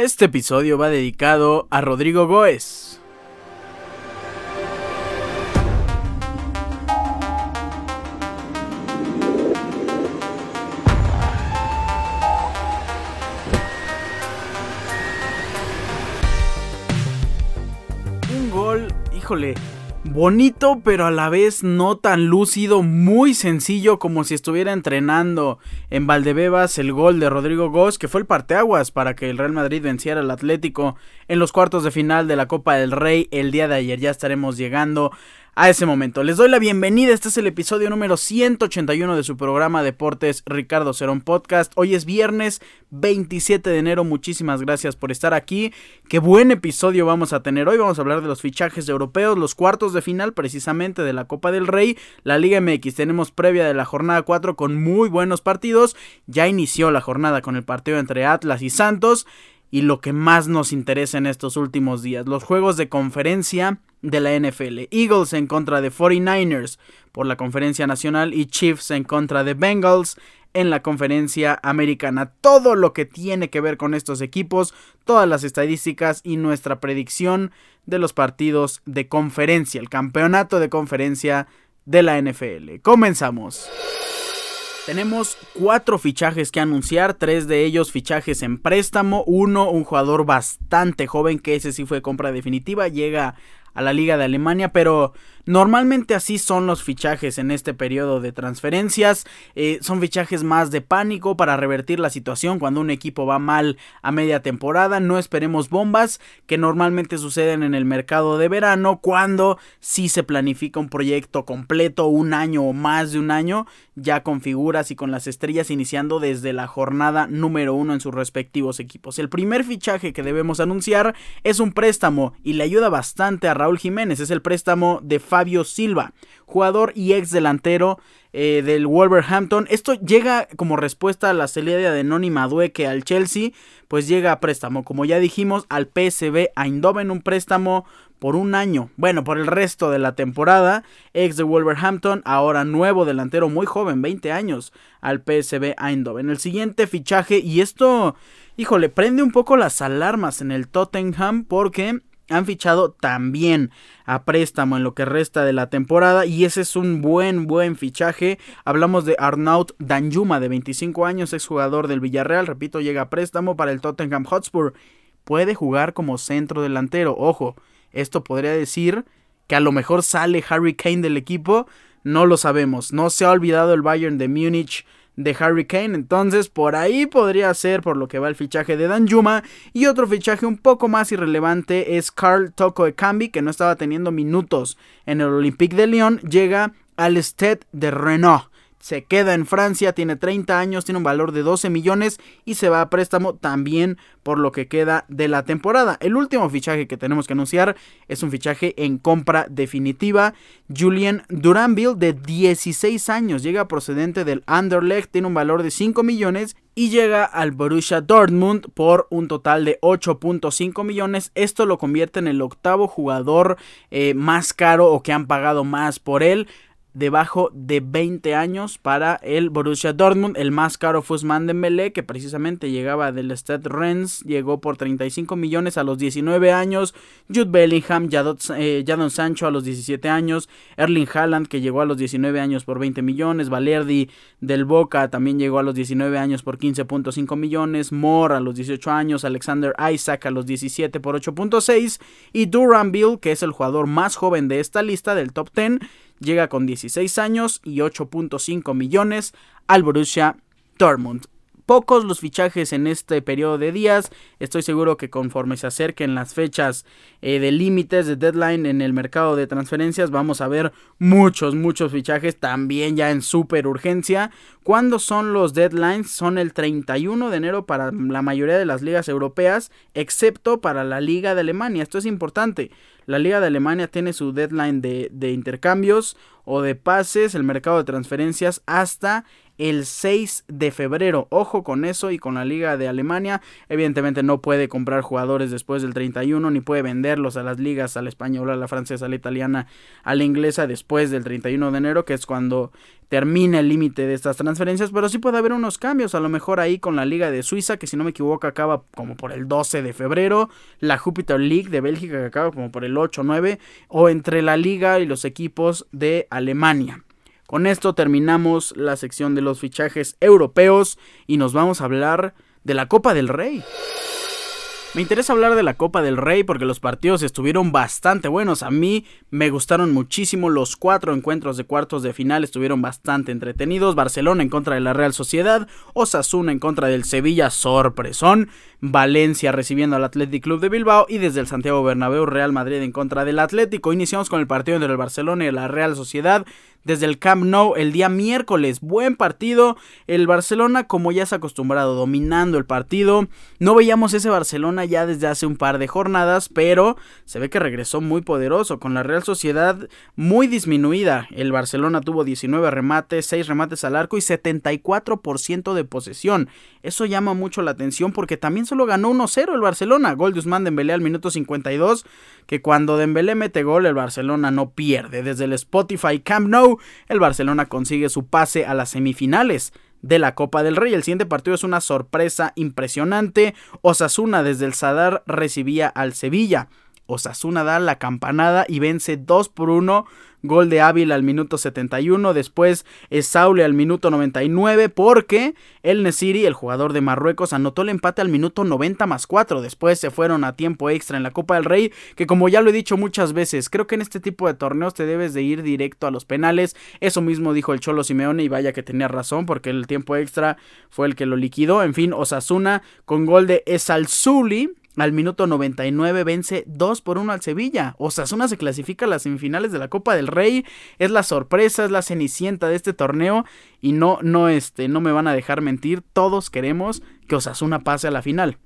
Este episodio va dedicado a Rodrigo Goes. Un gol, híjole, bonito pero a la vez no tan lúcido, muy sencillo como si estuviera entrenando en Valdebebas el gol de Rodrigo Gómez que fue el parteaguas para que el Real Madrid venciera al Atlético en los cuartos de final de la Copa del Rey el día de ayer. Ya estaremos llegando a ese momento. Les doy la bienvenida, este es el episodio número 181 de su programa Deportes Ricardo Cerón Podcast. Hoy es viernes 27 de enero, muchísimas gracias por estar aquí. Qué buen episodio vamos a tener hoy, vamos a hablar de los fichajes europeos, los cuartos de final precisamente de la Copa del Rey, la Liga MX. Tenemos previa de la jornada 4 con muy buenos partidos, ya inició la jornada con el partido entre Atlas y Santos y lo que más nos interesa en estos últimos días, los juegos de conferencia de la NFL. Eagles en contra de 49ers por la conferencia nacional y Chiefs en contra de Bengals en la conferencia americana. Todo lo que tiene que ver con estos equipos, todas las estadísticas y nuestra predicción de los partidos de conferencia, el campeonato de conferencia de la NFL. Comenzamos. Tenemos cuatro fichajes que anunciar, tres de ellos fichajes en préstamo, uno un jugador bastante joven que ese sí fue compra definitiva, llega a la Liga de Alemania, pero Normalmente así son los fichajes en este periodo de transferencias. Eh, son fichajes más de pánico para revertir la situación cuando un equipo va mal a media temporada. No esperemos bombas que normalmente suceden en el mercado de verano cuando sí se planifica un proyecto completo, un año o más de un año, ya con figuras y con las estrellas iniciando desde la jornada número uno en sus respectivos equipos. El primer fichaje que debemos anunciar es un préstamo y le ayuda bastante a Raúl Jiménez. Es el préstamo de Fabio Silva, jugador y ex delantero eh, del Wolverhampton. Esto llega como respuesta a la salida de Noni Madueque al Chelsea, pues llega a préstamo, como ya dijimos, al PSV Eindhoven, un préstamo por un año, bueno, por el resto de la temporada, ex de Wolverhampton, ahora nuevo delantero muy joven, 20 años, al PSV Eindhoven. El siguiente fichaje, y esto, híjole, prende un poco las alarmas en el Tottenham porque han fichado también a préstamo en lo que resta de la temporada y ese es un buen buen fichaje. Hablamos de Arnaut Danjuma de 25 años, exjugador del Villarreal, repito, llega a préstamo para el Tottenham Hotspur. Puede jugar como centro delantero, ojo, esto podría decir que a lo mejor sale Harry Kane del equipo, no lo sabemos. No se ha olvidado el Bayern de Múnich de Harry Kane. Entonces, por ahí podría ser por lo que va el fichaje de Danjuma. Y otro fichaje un poco más irrelevante es Carl Toko Ekambi, que no estaba teniendo minutos en el Olympique de Lyon. Llega al Stade de Renault se queda en Francia, tiene 30 años, tiene un valor de 12 millones y se va a préstamo también por lo que queda de la temporada. El último fichaje que tenemos que anunciar es un fichaje en compra definitiva. Julian Duranville de 16 años, llega procedente del Anderlecht, tiene un valor de 5 millones y llega al Borussia Dortmund por un total de 8.5 millones. Esto lo convierte en el octavo jugador eh, más caro o que han pagado más por él debajo de 20 años para el Borussia Dortmund. El más caro fue Usman Dembélé, que precisamente llegaba del Stade Rennes, llegó por 35 millones a los 19 años. Jude Bellingham, eh, Jadon Sancho a los 17 años. Erling Haaland, que llegó a los 19 años por 20 millones. Valerdi del Boca también llegó a los 19 años por 15.5 millones. Moore a los 18 años. Alexander Isaac a los 17 por 8.6. Y Duran Bill, que es el jugador más joven de esta lista del top 10 llega con 16 años y 8.5 millones al Borussia Dortmund pocos los fichajes en este periodo de días. Estoy seguro que conforme se acerquen las fechas eh, de límites de deadline en el mercado de transferencias, vamos a ver muchos, muchos fichajes también ya en super urgencia. ¿Cuándo son los deadlines? Son el 31 de enero para la mayoría de las ligas europeas, excepto para la Liga de Alemania. Esto es importante. La Liga de Alemania tiene su deadline de, de intercambios o de pases, el mercado de transferencias hasta el 6 de febrero. Ojo con eso y con la Liga de Alemania. Evidentemente no puede comprar jugadores después del 31 ni puede venderlos a las ligas, a la española, a la francesa, a la italiana, a la inglesa después del 31 de enero, que es cuando termina el límite de estas transferencias, pero sí puede haber unos cambios, a lo mejor ahí con la Liga de Suiza, que si no me equivoco acaba como por el 12 de febrero, la Jupiter League de Bélgica que acaba como por el 8 o 9, o entre la Liga y los equipos de Alemania. Con esto terminamos la sección de los fichajes europeos y nos vamos a hablar de la Copa del Rey. Me interesa hablar de la Copa del Rey porque los partidos estuvieron bastante buenos. A mí me gustaron muchísimo los cuatro encuentros de cuartos de final, estuvieron bastante entretenidos. Barcelona en contra de la Real Sociedad, Osasuna en contra del Sevilla, sorpresón. Valencia recibiendo al Athletic Club de Bilbao y desde el Santiago Bernabéu Real Madrid en contra del Atlético. Iniciamos con el partido entre el Barcelona y la Real Sociedad desde el Camp Nou el día miércoles. Buen partido. El Barcelona, como ya ha acostumbrado, dominando el partido. No veíamos ese Barcelona ya desde hace un par de jornadas, pero se ve que regresó muy poderoso. Con la Real Sociedad muy disminuida. El Barcelona tuvo 19 remates, 6 remates al arco y 74% de posesión. Eso llama mucho la atención porque también solo ganó 1-0 el Barcelona. Gol de Usman Dembélé al minuto 52. Que cuando Dembélé mete gol, el Barcelona no pierde. Desde el Spotify Camp Nou el Barcelona consigue su pase a las semifinales de la Copa del Rey. El siguiente partido es una sorpresa impresionante. Osasuna desde el Sadar recibía al Sevilla. Osasuna da la campanada y vence 2 por 1 Gol de Ávila al minuto 71. Después es Saule al minuto 99. Porque el Nesiri, el jugador de Marruecos, anotó el empate al minuto 90 más 4. Después se fueron a tiempo extra en la Copa del Rey. Que como ya lo he dicho muchas veces, creo que en este tipo de torneos te debes de ir directo a los penales. Eso mismo dijo el Cholo Simeone y vaya que tenía razón. Porque el tiempo extra fue el que lo liquidó. En fin, Osasuna con gol de Esalzuli al minuto 99 vence 2 por 1 al Sevilla. Osasuna se clasifica a las semifinales de la Copa del Rey. Es la sorpresa, es la cenicienta de este torneo. Y no, no, este, no me van a dejar mentir. Todos queremos que Osasuna pase a la final.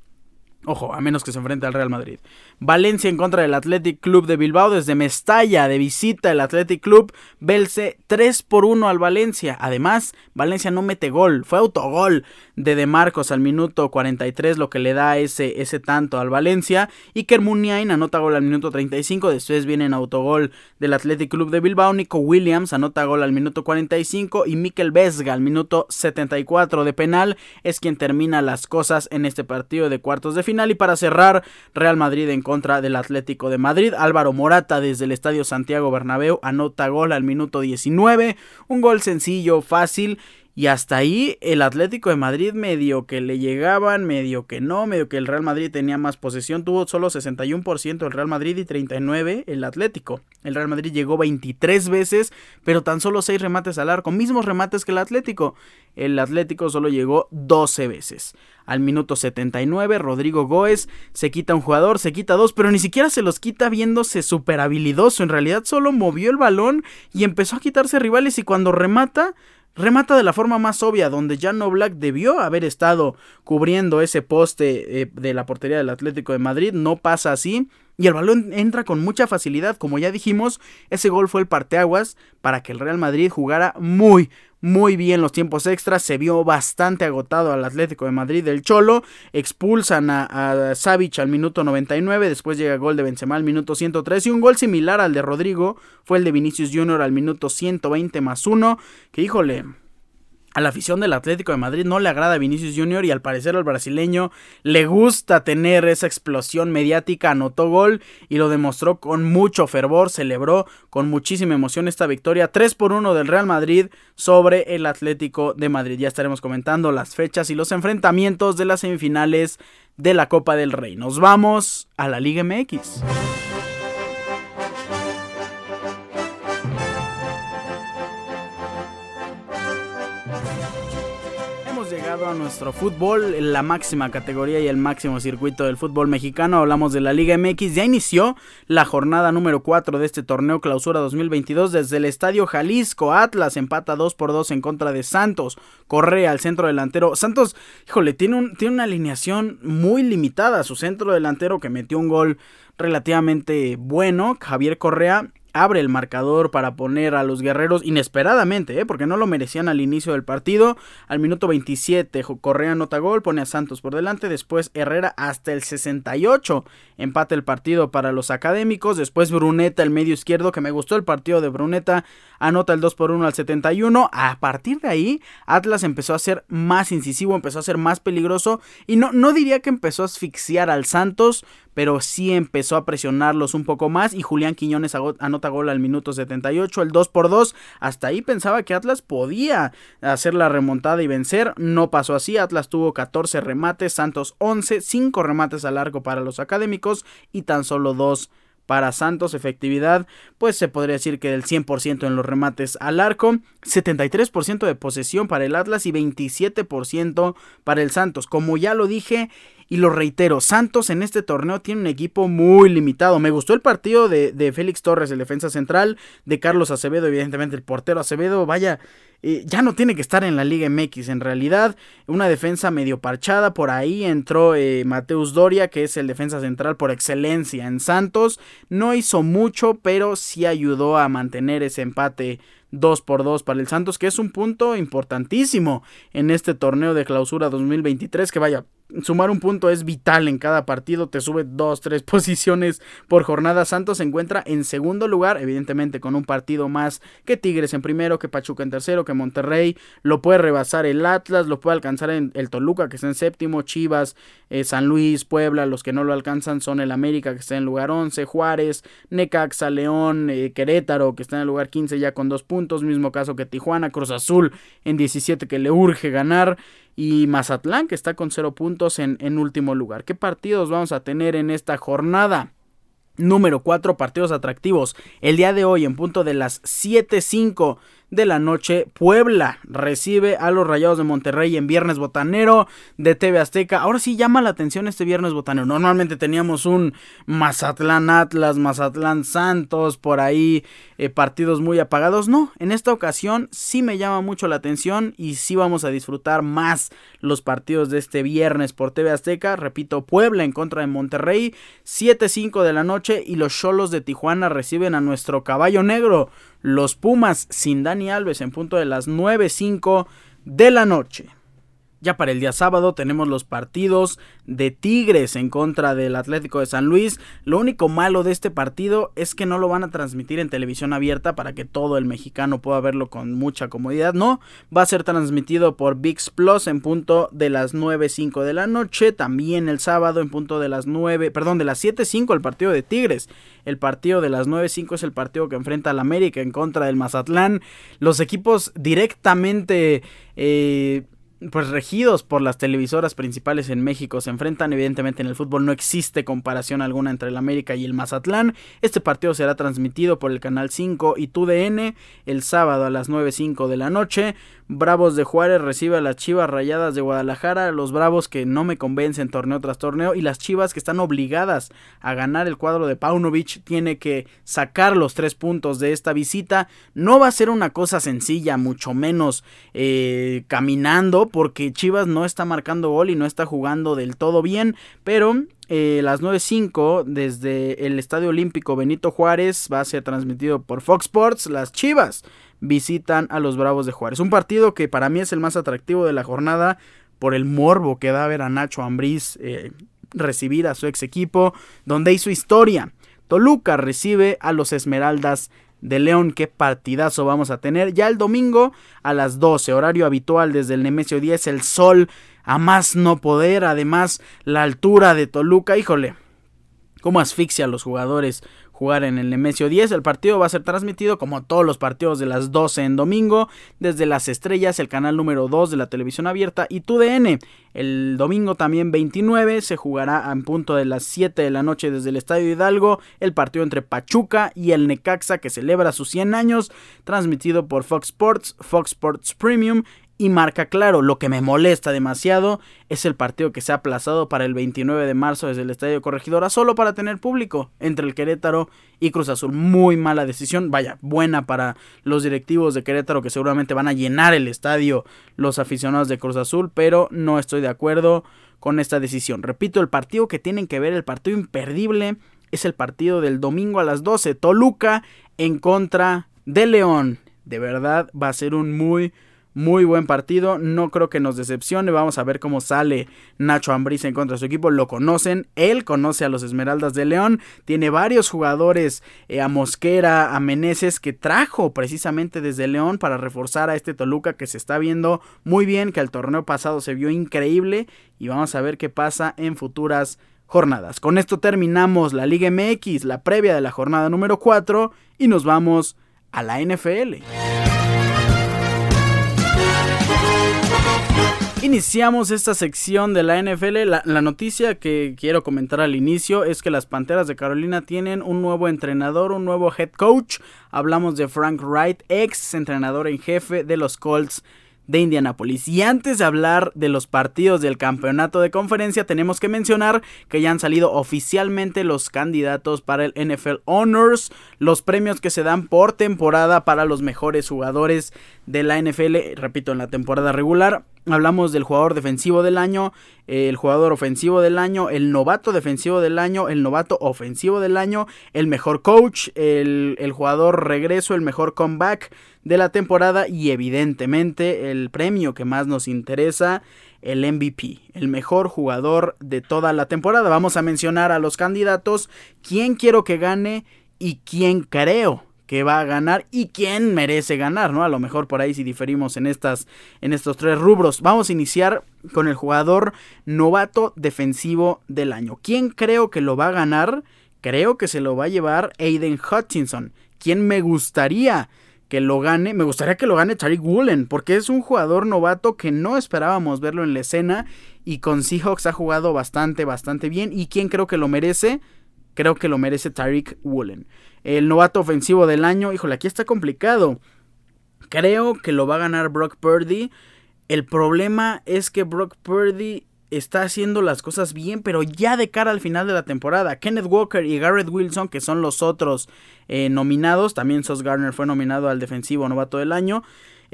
Ojo, a menos que se enfrente al Real Madrid. Valencia en contra del Athletic Club de Bilbao. Desde Mestalla de visita el Athletic Club vence 3 por 1 al Valencia. Además, Valencia no mete gol. Fue autogol de De Marcos al minuto 43, lo que le da ese, ese tanto al Valencia. Y Kermuniain anota gol al minuto 35. Después viene en autogol del Athletic Club de Bilbao. Nico Williams anota gol al minuto 45. Y Mikel Vesga al minuto 74 de penal es quien termina las cosas en este partido de cuartos de final y para cerrar, Real Madrid en contra del Atlético de Madrid. Álvaro Morata desde el Estadio Santiago Bernabéu anota gol al minuto 19. Un gol sencillo, fácil y hasta ahí el Atlético de Madrid medio que le llegaban, medio que no, medio que el Real Madrid tenía más posesión, tuvo solo 61% el Real Madrid y 39 el Atlético. El Real Madrid llegó 23 veces, pero tan solo 6 remates al arco, mismos remates que el Atlético. El Atlético solo llegó 12 veces. Al minuto 79, Rodrigo Goes se quita un jugador, se quita dos, pero ni siquiera se los quita viéndose súper habilidoso. En realidad solo movió el balón y empezó a quitarse rivales y cuando remata remata de la forma más obvia, donde Jan Black debió haber estado cubriendo ese poste eh, de la portería del Atlético de Madrid, no pasa así. Y el balón entra con mucha facilidad. Como ya dijimos, ese gol fue el parteaguas para que el Real Madrid jugara muy, muy bien los tiempos extras. Se vio bastante agotado al Atlético de Madrid del Cholo. Expulsan a, a al minuto 99. Después llega el gol de Benzema al minuto 103. Y un gol similar al de Rodrigo fue el de Vinicius Jr. al minuto 120 más 1. Que híjole, a la afición del Atlético de Madrid no le agrada a Vinicius Jr. y al parecer al brasileño le gusta tener esa explosión mediática, anotó gol y lo demostró con mucho fervor, celebró con muchísima emoción esta victoria 3 por 1 del Real Madrid sobre el Atlético de Madrid. Ya estaremos comentando las fechas y los enfrentamientos de las semifinales de la Copa del Rey. Nos vamos a la Liga MX. A nuestro fútbol, la máxima categoría y el máximo circuito del fútbol mexicano. Hablamos de la Liga MX. Ya inició la jornada número 4 de este torneo Clausura 2022 desde el Estadio Jalisco. Atlas empata 2 por 2 en contra de Santos. Correa al centro delantero. Santos, híjole, tiene, un, tiene una alineación muy limitada. Su centro delantero que metió un gol relativamente bueno, Javier Correa abre el marcador para poner a los guerreros inesperadamente, ¿eh? porque no lo merecían al inicio del partido. Al minuto 27 Correa anota gol, pone a Santos por delante, después Herrera hasta el 68 empate el partido para los académicos, después Bruneta el medio izquierdo, que me gustó el partido de Bruneta, anota el 2 por 1 al 71. A partir de ahí Atlas empezó a ser más incisivo, empezó a ser más peligroso y no, no diría que empezó a asfixiar al Santos, pero sí empezó a presionarlos un poco más y Julián Quiñones anota gol al minuto 78, el 2 por 2. Hasta ahí pensaba que Atlas podía hacer la remontada y vencer, no pasó así, Atlas tuvo 14 remates, Santos 11, 5 remates al arco para los académicos y tan solo 2 para Santos, efectividad, pues se podría decir que del 100% en los remates al arco, 73% de posesión para el Atlas y 27% para el Santos. Como ya lo dije, y lo reitero, Santos en este torneo tiene un equipo muy limitado. Me gustó el partido de, Félix Torres, el defensa central, de Carlos Acevedo, evidentemente el portero Acevedo, vaya, eh, ya no tiene que estar en la Liga MX en realidad. Una defensa medio parchada, por ahí entró eh, Mateus Doria, que es el defensa central por excelencia en Santos. No hizo mucho, pero sí ayudó a mantener ese empate 2 por 2 para el Santos, que es un punto importantísimo en este torneo de clausura 2023, que vaya, sumar un punto es vital en cada partido, te sube dos, tres posiciones por jornada. Santos se encuentra en segundo lugar, evidentemente con un partido más que Tigres en primero, que Pachuca en tercero, que Monterrey, lo puede rebasar el Atlas, lo puede alcanzar en el Toluca, que está en séptimo, Chivas, eh, San Luis, Puebla, los que no lo alcanzan son el América, que está en lugar 11, Juárez, Necaxa, León, eh, Querétaro, que está en el lugar 15 ya con dos puntos, mismo caso que Tijuana, Cruz Azul en 17 que le urge ganar y Mazatlán que está con 0 puntos en, en último lugar. ¿Qué partidos vamos a tener en esta jornada? Número 4, partidos atractivos. El día de hoy, en punto de las 7.05 de la noche, Puebla recibe a los Rayados de Monterrey en Viernes Botanero de TV Azteca. Ahora sí llama la atención este Viernes Botanero. Normalmente teníamos un Mazatlán Atlas, Mazatlán Santos, por ahí eh, partidos muy apagados. No, en esta ocasión sí me llama mucho la atención y sí vamos a disfrutar más los partidos de este viernes por TV Azteca. Repito, Puebla en contra de Monterrey, 7-5 de la noche y los Cholos de Tijuana reciben a nuestro caballo negro los Pumas sin Dani Alves en punto de las 9.05 de la noche. Ya para el día sábado tenemos los partidos de Tigres en contra del Atlético de San Luis. Lo único malo de este partido es que no lo van a transmitir en televisión abierta para que todo el mexicano pueda verlo con mucha comodidad. No, va a ser transmitido por VIX Plus en punto de las 9.05 de la noche. También el sábado en punto de las 9, perdón, de las 7.05 el partido de Tigres. El partido de las 9.05 es el partido que enfrenta al América en contra del Mazatlán. Los equipos directamente... Eh, pues regidos por las televisoras principales en México se enfrentan evidentemente en el fútbol no existe comparación alguna entre el América y el Mazatlán. Este partido será transmitido por el canal 5 y TUDN el sábado a las 9.05 de la noche Bravos de Juárez recibe a las Chivas Rayadas de Guadalajara, los Bravos que no me convencen torneo tras torneo y las Chivas que están obligadas a ganar el cuadro de Paunovic tiene que sacar los tres puntos de esta visita. No va a ser una cosa sencilla, mucho menos eh, caminando, porque Chivas no está marcando gol y no está jugando del todo bien, pero eh, las 9.05 desde el Estadio Olímpico Benito Juárez va a ser transmitido por Fox Sports. Las Chivas visitan a los Bravos de Juárez. Un partido que para mí es el más atractivo de la jornada por el morbo que da ver a Nacho Ambriz eh, recibir a su ex equipo, donde hizo historia. Toluca recibe a los Esmeraldas de León. Qué partidazo vamos a tener. Ya el domingo a las 12, horario habitual desde el Nemesio 10, el sol a más no poder. Además, la altura de Toluca, híjole, cómo asfixia a los jugadores jugar en el Nemesio 10. El partido va a ser transmitido como todos los partidos de las 12 en domingo desde las estrellas, el canal número 2 de la televisión abierta y TUDN. El domingo también 29 se jugará en punto de las 7 de la noche desde el Estadio Hidalgo el partido entre Pachuca y el Necaxa que celebra sus 100 años, transmitido por Fox Sports, Fox Sports Premium y marca claro. Lo que me molesta demasiado es el partido que se ha aplazado para el 29 de marzo desde el Estadio Corregidora solo para tener público entre el Querétaro y Cruz Azul. Muy mala decisión, vaya, buena para los directivos de Querétaro que seguramente van a llenar el estadio los aficionados de Cruz Azul, pero no estoy de acuerdo con esta decisión. Repito, el partido que tienen que ver, el partido imperdible es el partido del domingo a las 12. Toluca en contra de León. De verdad va a ser un muy muy buen partido, no creo que nos decepcione. Vamos a ver cómo sale Nacho Ambriz en contra de su equipo. Lo conocen, él conoce a los Esmeraldas de León. Tiene varios jugadores, eh, a Mosquera, a Meneses, que trajo precisamente desde León para reforzar a este Toluca que se está viendo muy bien, que el torneo pasado se vio increíble. Y vamos a ver qué pasa en futuras jornadas. Con esto terminamos la Liga MX, la previa de la jornada número 4, y nos vamos a la NFL. Iniciamos esta sección de la NFL. La, noticia que quiero comentar al inicio es que las Panteras de Carolina tienen un nuevo entrenador, un nuevo head coach. Hablamos de Frank Wright, ex entrenador en jefe de los Colts de Indianapolis. Y antes de hablar de los partidos del campeonato de conferencia, tenemos que mencionar que ya han salido oficialmente los candidatos para el NFL Honors, los premios que se dan por temporada para los mejores jugadores de la NFL, repito, en la temporada regular. Hablamos del jugador defensivo del año, el jugador ofensivo del año, el novato defensivo del año, el novato ofensivo del año, el mejor coach, el, jugador regreso, el mejor comeback de la temporada y evidentemente el premio que más nos interesa, el MVP, el mejor jugador de toda la temporada. Vamos a mencionar a los candidatos, quién quiero que gane y quién creo que va a ganar y quién merece ganar, ¿no? A lo mejor por ahí si diferimos en estas en estos tres rubros. Vamos a iniciar con el jugador novato defensivo del año. ¿Quién creo que lo va a ganar? Creo que se lo va a llevar Aiden Hutchinson. ¿Quién me gustaría que lo gane? Me gustaría que lo gane Tariq Woolen, porque es un jugador novato que no esperábamos verlo en la escena y con Seahawks ha jugado bastante, bastante bien. ¿Y quién creo que lo merece? Creo que lo merece Tariq Woolen. El novato ofensivo del año, híjole, aquí está complicado. Creo que lo va a ganar Brock Purdy. El problema es que Brock Purdy está haciendo las cosas bien, pero ya de cara al final de la temporada. Kenneth Walker y Garrett Wilson, que son los otros eh, nominados, también Sos Garner fue nominado al defensivo novato del año.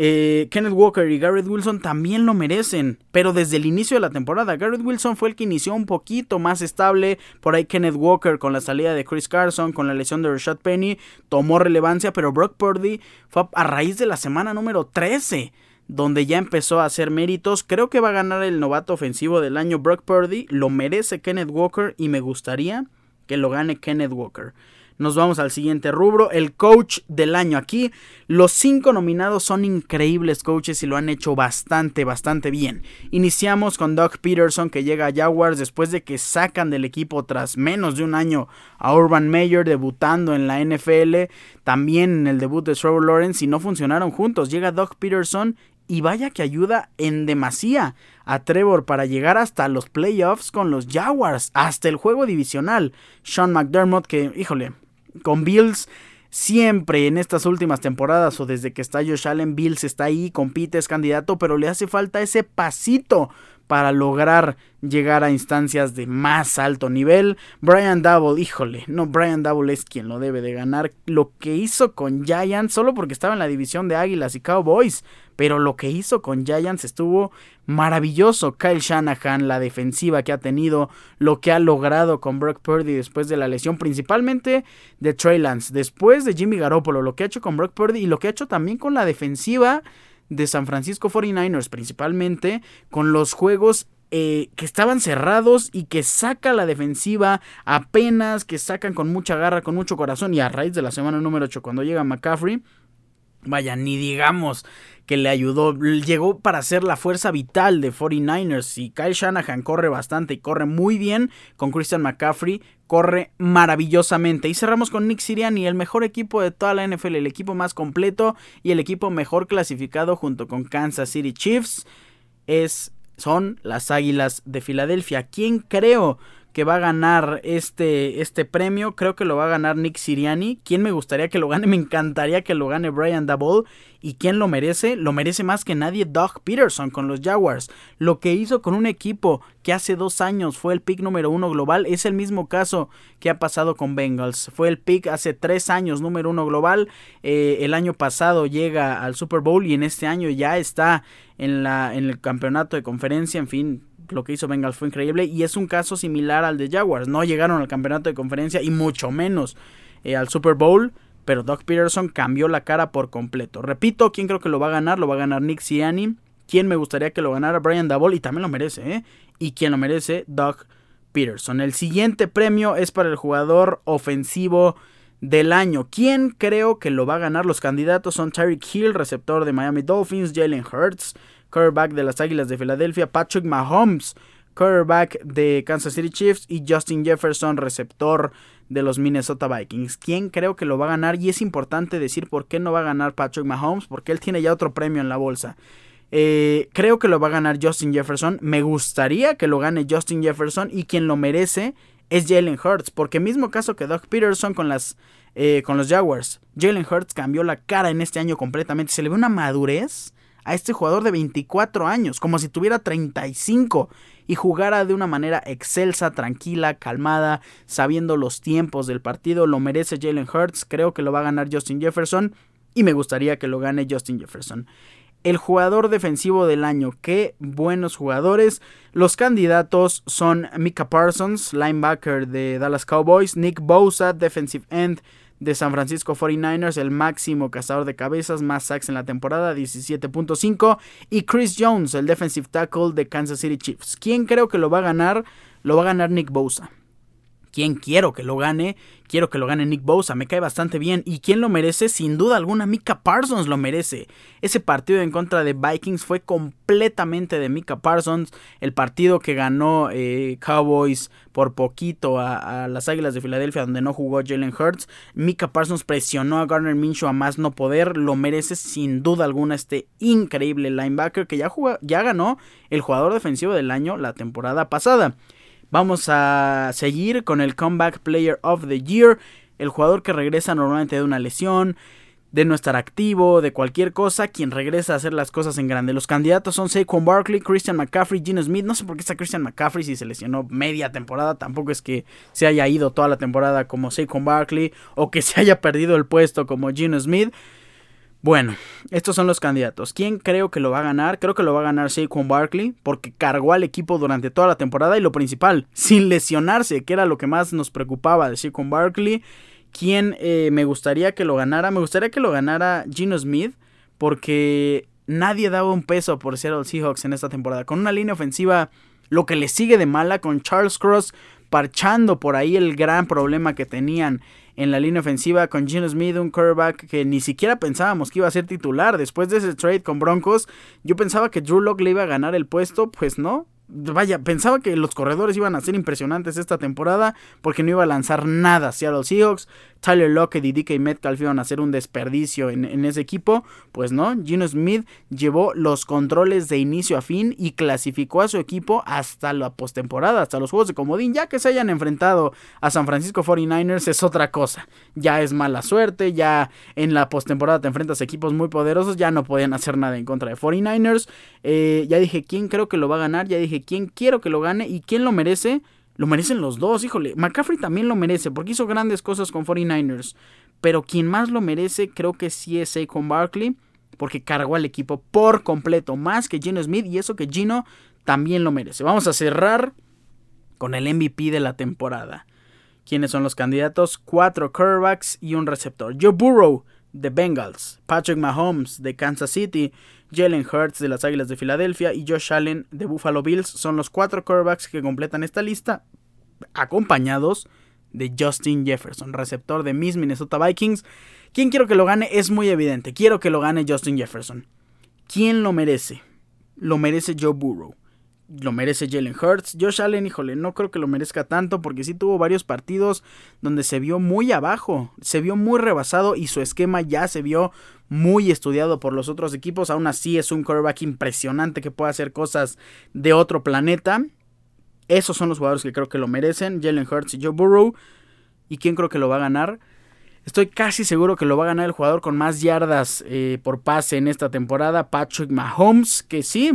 Eh, Kenneth Walker y Garrett Wilson también lo merecen, pero desde el inicio de la temporada, Garrett Wilson fue el que inició un poquito más estable, por ahí Kenneth Walker con la salida de Chris Carson, con la lesión de Rashad Penny, tomó relevancia, pero Brock Purdy fue a raíz de la semana número 13 donde ya empezó a hacer méritos. Creo que va a ganar el novato ofensivo del año Brock Purdy. Lo merece Kenneth Walker y me gustaría que lo gane Kenneth Walker. Nos vamos al siguiente rubro, el coach del año. Aquí los cinco nominados son increíbles coaches y lo han hecho bastante, bastante bien. Iniciamos con Doug Peterson que llega a Jaguars después de que sacan del equipo tras menos de un año a Urban Meyer debutando en la NFL. También en el debut de Trevor Lawrence y no funcionaron juntos. Llega Doug Peterson y vaya que ayuda en demasía a Trevor para llegar hasta los playoffs con los Jaguars, hasta el juego divisional. Sean McDermott que, híjole, con Bills siempre en estas últimas temporadas o desde que está Josh Allen, Bills está ahí, compite, es candidato, pero le hace falta ese pasito para lograr llegar a instancias de más alto nivel. Brian Double, híjole, no, Brian Double es quien lo debe de ganar. Lo que hizo con Giants, solo porque estaba en la división de Águilas y Cowboys, pero lo que hizo con Giants estuvo maravilloso. Kyle Shanahan, la defensiva que ha tenido, lo que ha logrado con Brock Purdy después de la lesión, principalmente de Trey Lance, después de Jimmy Garoppolo, lo que ha hecho con Brock Purdy y lo que ha hecho también con la defensiva de San Francisco 49ers, principalmente con los juegos eh, que estaban cerrados y que saca la defensiva apenas, que sacan con mucha garra, con mucho corazón y a raíz de la semana número 8 cuando llega McCaffrey, vaya, ni digamos que le ayudó, llegó para ser la fuerza vital de 49ers y Kyle Shanahan corre bastante y corre muy bien con Christian McCaffrey, corre maravillosamente. Y cerramos con Nick Sirianni, el mejor equipo de toda la NFL, el equipo más completo y el equipo mejor clasificado junto con Kansas City Chiefs es son las Águilas de Filadelfia. ¿Quién creo que va a ganar este, este premio. Creo que lo va a ganar Nick Siriani. ¿Quién me gustaría que lo gane? Me encantaría que lo gane Brian Dabble. ¿Y quién lo merece? Lo merece más que nadie Doug Peterson con los Jaguars. Lo que hizo con un equipo que hace dos años fue el pick número uno global es el mismo caso que ha pasado con Bengals. Fue el pick hace tres años número uno global. Eh, el año pasado llega al Super Bowl y en este año ya está en, la, en el campeonato de conferencia. En fin, lo que hizo Bengals fue increíble y es un caso similar al de Jaguars. No llegaron al campeonato de conferencia y mucho menos eh, al Super Bowl, pero Doug Peterson cambió la cara por completo. Repito, ¿quién creo que lo va a ganar? Lo va a ganar Nick Siani. ¿Quién me gustaría que lo ganara? Brian Dabol y también lo merece, ¿eh? Y quien lo merece, Doug Peterson. El siguiente premio es para el jugador ofensivo del año. ¿Quién creo que lo va a ganar? Los candidatos son Tyreek Hill, receptor de Miami Dolphins, Jalen Hurts, quarterback de las Águilas de Filadelfia, Patrick Mahomes, quarterback de Kansas City Chiefs y Justin Jefferson, receptor de los Minnesota Vikings. ¿Quién creo que lo va a ganar? Y es importante decir por qué no va a ganar Patrick Mahomes, porque él tiene ya otro premio en la bolsa. Eh, creo que lo va a ganar Justin Jefferson. Me gustaría que lo gane Justin Jefferson y quien lo merece es Jalen Hurts, porque mismo caso que Doug Peterson con las eh, con los Jaguars, Jalen Hurts cambió la cara en este año completamente. Se le ve una madurez a este jugador de 24 años, como si tuviera 35 y jugara de una manera excelsa, tranquila, calmada, sabiendo los tiempos del partido. Lo merece Jalen Hurts, creo que lo va a ganar Justin Jefferson y me gustaría que lo gane Justin Jefferson el jugador defensivo del año. Qué buenos jugadores. Los candidatos son Mika Parsons, linebacker de Dallas Cowboys, Nick Bosa, defensive end de San Francisco 49ers, el máximo cazador de cabezas, más sacks en la temporada, 17.5, y Chris Jones, el defensive tackle de Kansas City Chiefs. ¿Quién creo que lo va a ganar? Lo va a ganar Nick Bosa. ¿Quién quiero que lo gane? Quiero que lo gane Nick Bosa, me cae bastante bien. ¿Y quién lo merece? Sin duda alguna, Mika Parsons lo merece. Ese partido en contra de Vikings fue completamente de Mika Parsons. El partido que ganó eh, Cowboys por poquito a, las Águilas de Filadelfia, donde no jugó Jalen Hurts. Mika Parsons presionó a Garner Minshew a más no poder. Lo merece sin duda alguna este increíble linebacker que ya, ya ganó el jugador defensivo del año la temporada pasada. Vamos a seguir con el Comeback Player of the Year, el jugador que regresa normalmente de una lesión, de no estar activo, de cualquier cosa, quien regresa a hacer las cosas en grande. Los candidatos son Saquon Barkley, Christian McCaffrey, Gino Smith. No sé por qué está Christian McCaffrey si se lesionó media temporada. Tampoco es que se haya ido toda la temporada como Saquon Barkley o que se haya perdido el puesto como Gino Smith. Bueno, estos son los candidatos. ¿Quién creo que lo va a ganar? Creo que lo va a ganar Saquon Barkley porque cargó al equipo durante toda la temporada y lo principal, sin lesionarse, que era lo que más nos preocupaba de Saquon Barkley. ¿Quién eh, me gustaría que lo ganara? Me gustaría que lo ganara Gino Smith porque nadie daba un peso por Seattle Seahawks en esta temporada. Con una línea ofensiva, lo que le sigue de mala, con Charles Cross parchando por ahí el gran problema que tenían en la línea ofensiva con Gino Smith, un quarterback que ni siquiera pensábamos que iba a ser titular. Después de ese trade con Broncos, yo pensaba que Drew Locke le iba a ganar el puesto, pues no, Vaya, pensaba que los corredores iban a ser impresionantes esta temporada porque no iba a lanzar nada hacia los Seahawks. Tyler Lockett y DK Metcalf iban a hacer un desperdicio en, ese equipo. Pues no, Gino Smith llevó los controles de inicio a fin y clasificó a su equipo hasta la postemporada, hasta los juegos de comodín. Ya que se hayan enfrentado a San Francisco 49ers es otra cosa. Ya es mala suerte, ya en la postemporada te enfrentas a equipos muy poderosos, ya no podían hacer nada en contra de 49ers. Eh, ya dije quién creo que lo va a ganar, ya dije quién quiero que lo gane y quién lo merece. Lo merecen los dos, híjole. McCaffrey también lo merece porque hizo grandes cosas con 49ers. Pero quien más lo merece creo que sí es Saquon Barkley porque cargó al equipo por completo, más que Gino Smith y eso que Gino también lo merece. Vamos a cerrar con el MVP de la temporada. ¿Quiénes son los candidatos? Cuatro quarterbacks y un receptor. Joe Burrow de Bengals, Patrick Mahomes de Kansas City, Jalen Hurts de las Águilas de Filadelfia y Josh Allen de Buffalo Bills son los cuatro quarterbacks que completan esta lista, acompañados de Justin Jefferson, receptor de mis Minnesota Vikings. ¿Quién quiero que lo gane? Es muy evidente. Quiero que lo gane Justin Jefferson. ¿Quién lo merece? Lo merece Joe Burrow lo merece Jalen Hurts. Josh Allen, híjole, no creo que lo merezca tanto porque sí tuvo varios partidos donde se vio muy abajo, se vio muy rebasado y su esquema ya se vio muy estudiado por los otros equipos. Aún así es un quarterback impresionante que puede hacer cosas de otro planeta. Esos son los jugadores que creo que lo merecen, Jalen Hurts y Joe Burrow. ¿Y quién creo que lo va a ganar? Estoy casi seguro que lo va a ganar el jugador con más yardas eh, por pase en esta temporada, Patrick Mahomes, que sí,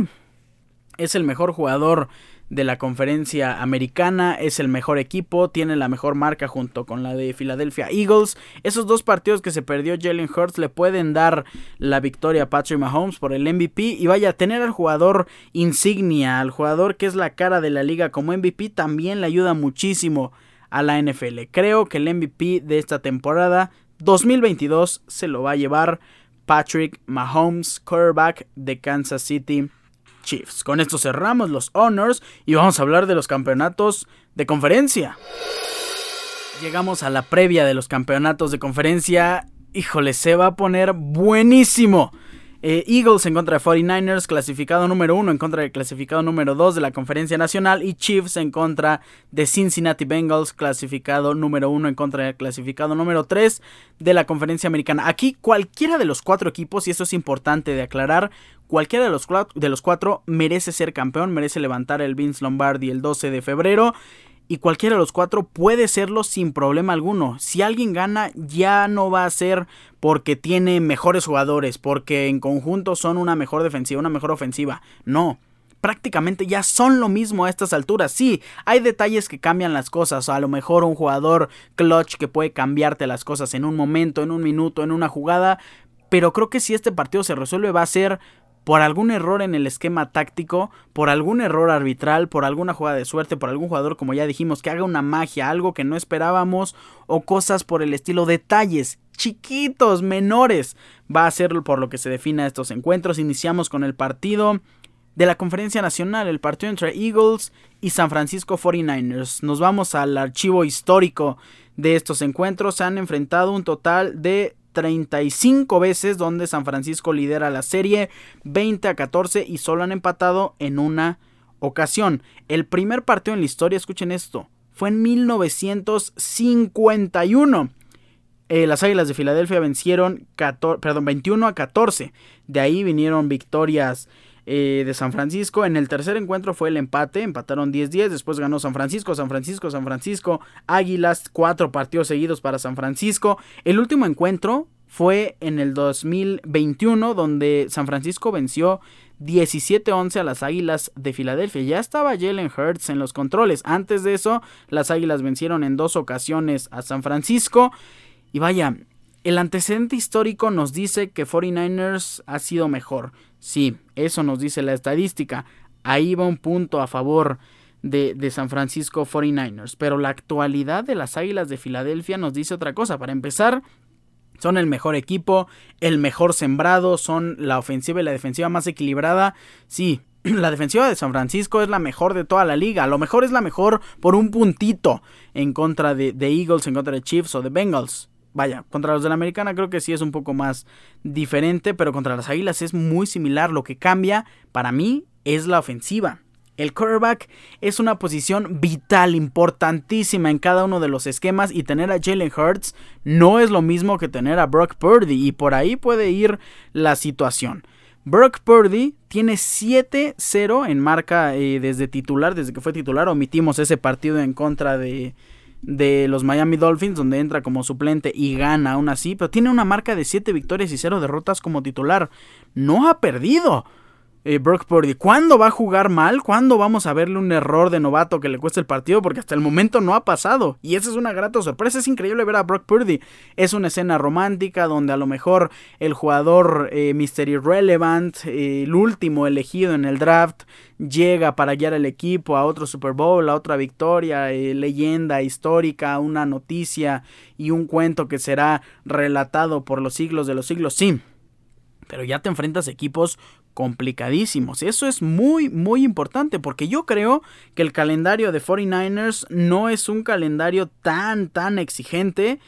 es el mejor jugador de la conferencia americana, es el mejor equipo, tiene la mejor marca junto con la de Philadelphia Eagles. Esos dos partidos que se perdió Jalen Hurts le pueden dar la victoria a Patrick Mahomes por el MVP y vaya tener al jugador insignia, al jugador que es la cara de la liga como MVP también le ayuda muchísimo a la NFL. Creo que el MVP de esta temporada 2022 se lo va a llevar Patrick Mahomes, quarterback de Kansas City Chiefs. Con esto cerramos los honors y vamos a hablar de los campeonatos de conferencia. Llegamos a la previa de los campeonatos de conferencia. Híjole, se va a poner buenísimo. Eh, Eagles en contra de 49ers, clasificado número 1 en contra del clasificado número 2 de la conferencia nacional. Y Chiefs en contra de Cincinnati Bengals, clasificado número 1 en contra del clasificado número 3 de la conferencia americana. Aquí cualquiera de los cuatro equipos, y esto es importante de aclarar, cualquiera de los, de los cuatro merece ser campeón, merece levantar el Vince Lombardi el 12 de febrero y cualquiera de los cuatro puede serlo sin problema alguno. Si alguien gana, ya no va a ser porque tiene mejores jugadores, porque en conjunto son una mejor defensiva, una mejor ofensiva. No. Prácticamente ya son lo mismo a estas alturas. Sí, hay detalles que cambian las cosas. A lo mejor un jugador clutch que puede cambiarte las cosas en un momento, en un minuto, en una jugada. Pero creo que si este partido se resuelve va a ser por algún error en el esquema táctico, por algún error arbitral, por alguna jugada de suerte, por algún jugador, como ya dijimos, que haga una magia, algo que no esperábamos, o cosas por el estilo, detalles chiquitos, menores, va a ser por lo que se defina estos encuentros. Iniciamos con el partido de la conferencia nacional, el partido entre Eagles y San Francisco 49ers. Nos vamos al archivo histórico de estos encuentros. Se han enfrentado un total de 35 veces donde San Francisco lidera la serie 20 a 14 y solo han empatado en una ocasión. El primer partido en la historia, escuchen esto, fue en 1951. Eh, las Águilas de Filadelfia vencieron perdón, 21 a 14. De ahí vinieron victorias eh, de San Francisco. En el tercer encuentro fue el empate, empataron 10-10, después ganó San Francisco, San Francisco, San Francisco, Águilas, cuatro partidos seguidos para San Francisco. El último encuentro fue en el 2021 donde San Francisco venció 17-11 a las Águilas de Filadelfia. Ya estaba Jalen Hurts en los controles. Antes de eso, las Águilas vencieron en dos ocasiones a San Francisco. Y vaya, el antecedente histórico nos dice que 49ers ha sido mejor. Sí, eso nos dice la estadística. Ahí va un punto a favor de, de, San Francisco 49ers. Pero la actualidad de las Águilas de Filadelfia nos dice otra cosa. Para empezar, son el mejor equipo, el mejor sembrado, son la ofensiva y la defensiva más equilibrada. Sí, la defensiva de San Francisco es la mejor de toda la liga. A lo mejor es la mejor por un puntito en contra de, de Eagles, en contra de Chiefs o de Bengals vaya, contra los de la americana creo que sí es un poco más diferente, pero contra las águilas es muy similar. Lo que cambia para mí es la ofensiva. El quarterback es una posición vital, importantísima en cada uno de los esquemas y tener a Jalen Hurts no es lo mismo que tener a Brock Purdy y por ahí puede ir la situación. Brock Purdy tiene 7-0 en marca eh, desde titular, desde que fue titular. Omitimos ese partido en contra de, de los Miami Dolphins, donde entra como suplente y gana aún así, pero tiene una marca de 7 victorias y 0 derrotas como titular. No ha perdido. Eh, Brock Purdy. ¿Cuándo va a jugar mal? ¿Cuándo vamos a verle un error de novato que le cueste el partido? Porque hasta el momento no ha pasado. Y esa es una grata sorpresa. Es increíble ver a Brock Purdy. Es una escena romántica donde a lo mejor el jugador eh, Mr. Irrelevant, eh, el último elegido en el draft, llega para guiar al equipo a otro Super Bowl, a otra victoria, eh, leyenda histórica, una noticia y un cuento que será relatado por los siglos de los siglos. Sí, pero ya te enfrentas a equipos complicadísimos. Eso es muy, muy importante porque yo creo que el calendario de 49ers no es un calendario tan, tan exigente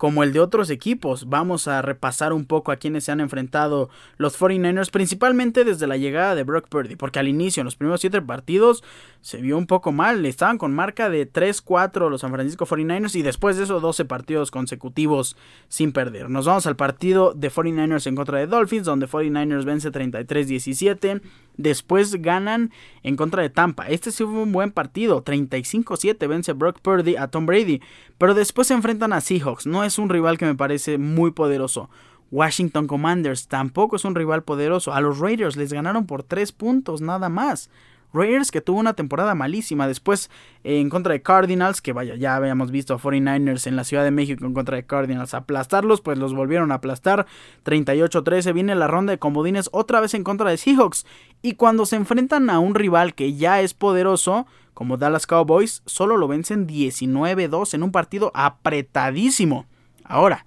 como el de otros equipos. Vamos a repasar un poco a quienes se han enfrentado los 49ers, principalmente desde la llegada de Brock Purdy, porque al inicio, en los primeros 7 partidos, se vio un poco mal. Estaban con marca de 3-4 los San Francisco 49ers y después de eso 12 partidos consecutivos sin perder. Nos vamos al partido de 49ers en contra de Dolphins, donde 49ers vence 33-17. Después ganan en contra de Tampa. Este sí fue un buen partido. 35-7 vence Brock Purdy a Tom Brady. Pero después se enfrentan a Seahawks. No es un rival que me parece muy poderoso. Washington Commanders tampoco es un rival poderoso. A los Raiders les ganaron por 3 puntos nada más. Raiders que tuvo una temporada malísima. Después en contra de Cardinals, que vaya, ya habíamos visto a 49ers en la Ciudad de México en contra de Cardinals aplastarlos, pues los volvieron a aplastar. 38-13 viene la ronda de comodines otra vez en contra de Seahawks. Y cuando se enfrentan a un rival que ya es poderoso, como Dallas Cowboys, solo lo vencen 19-2 en un partido apretadísimo. Ahora,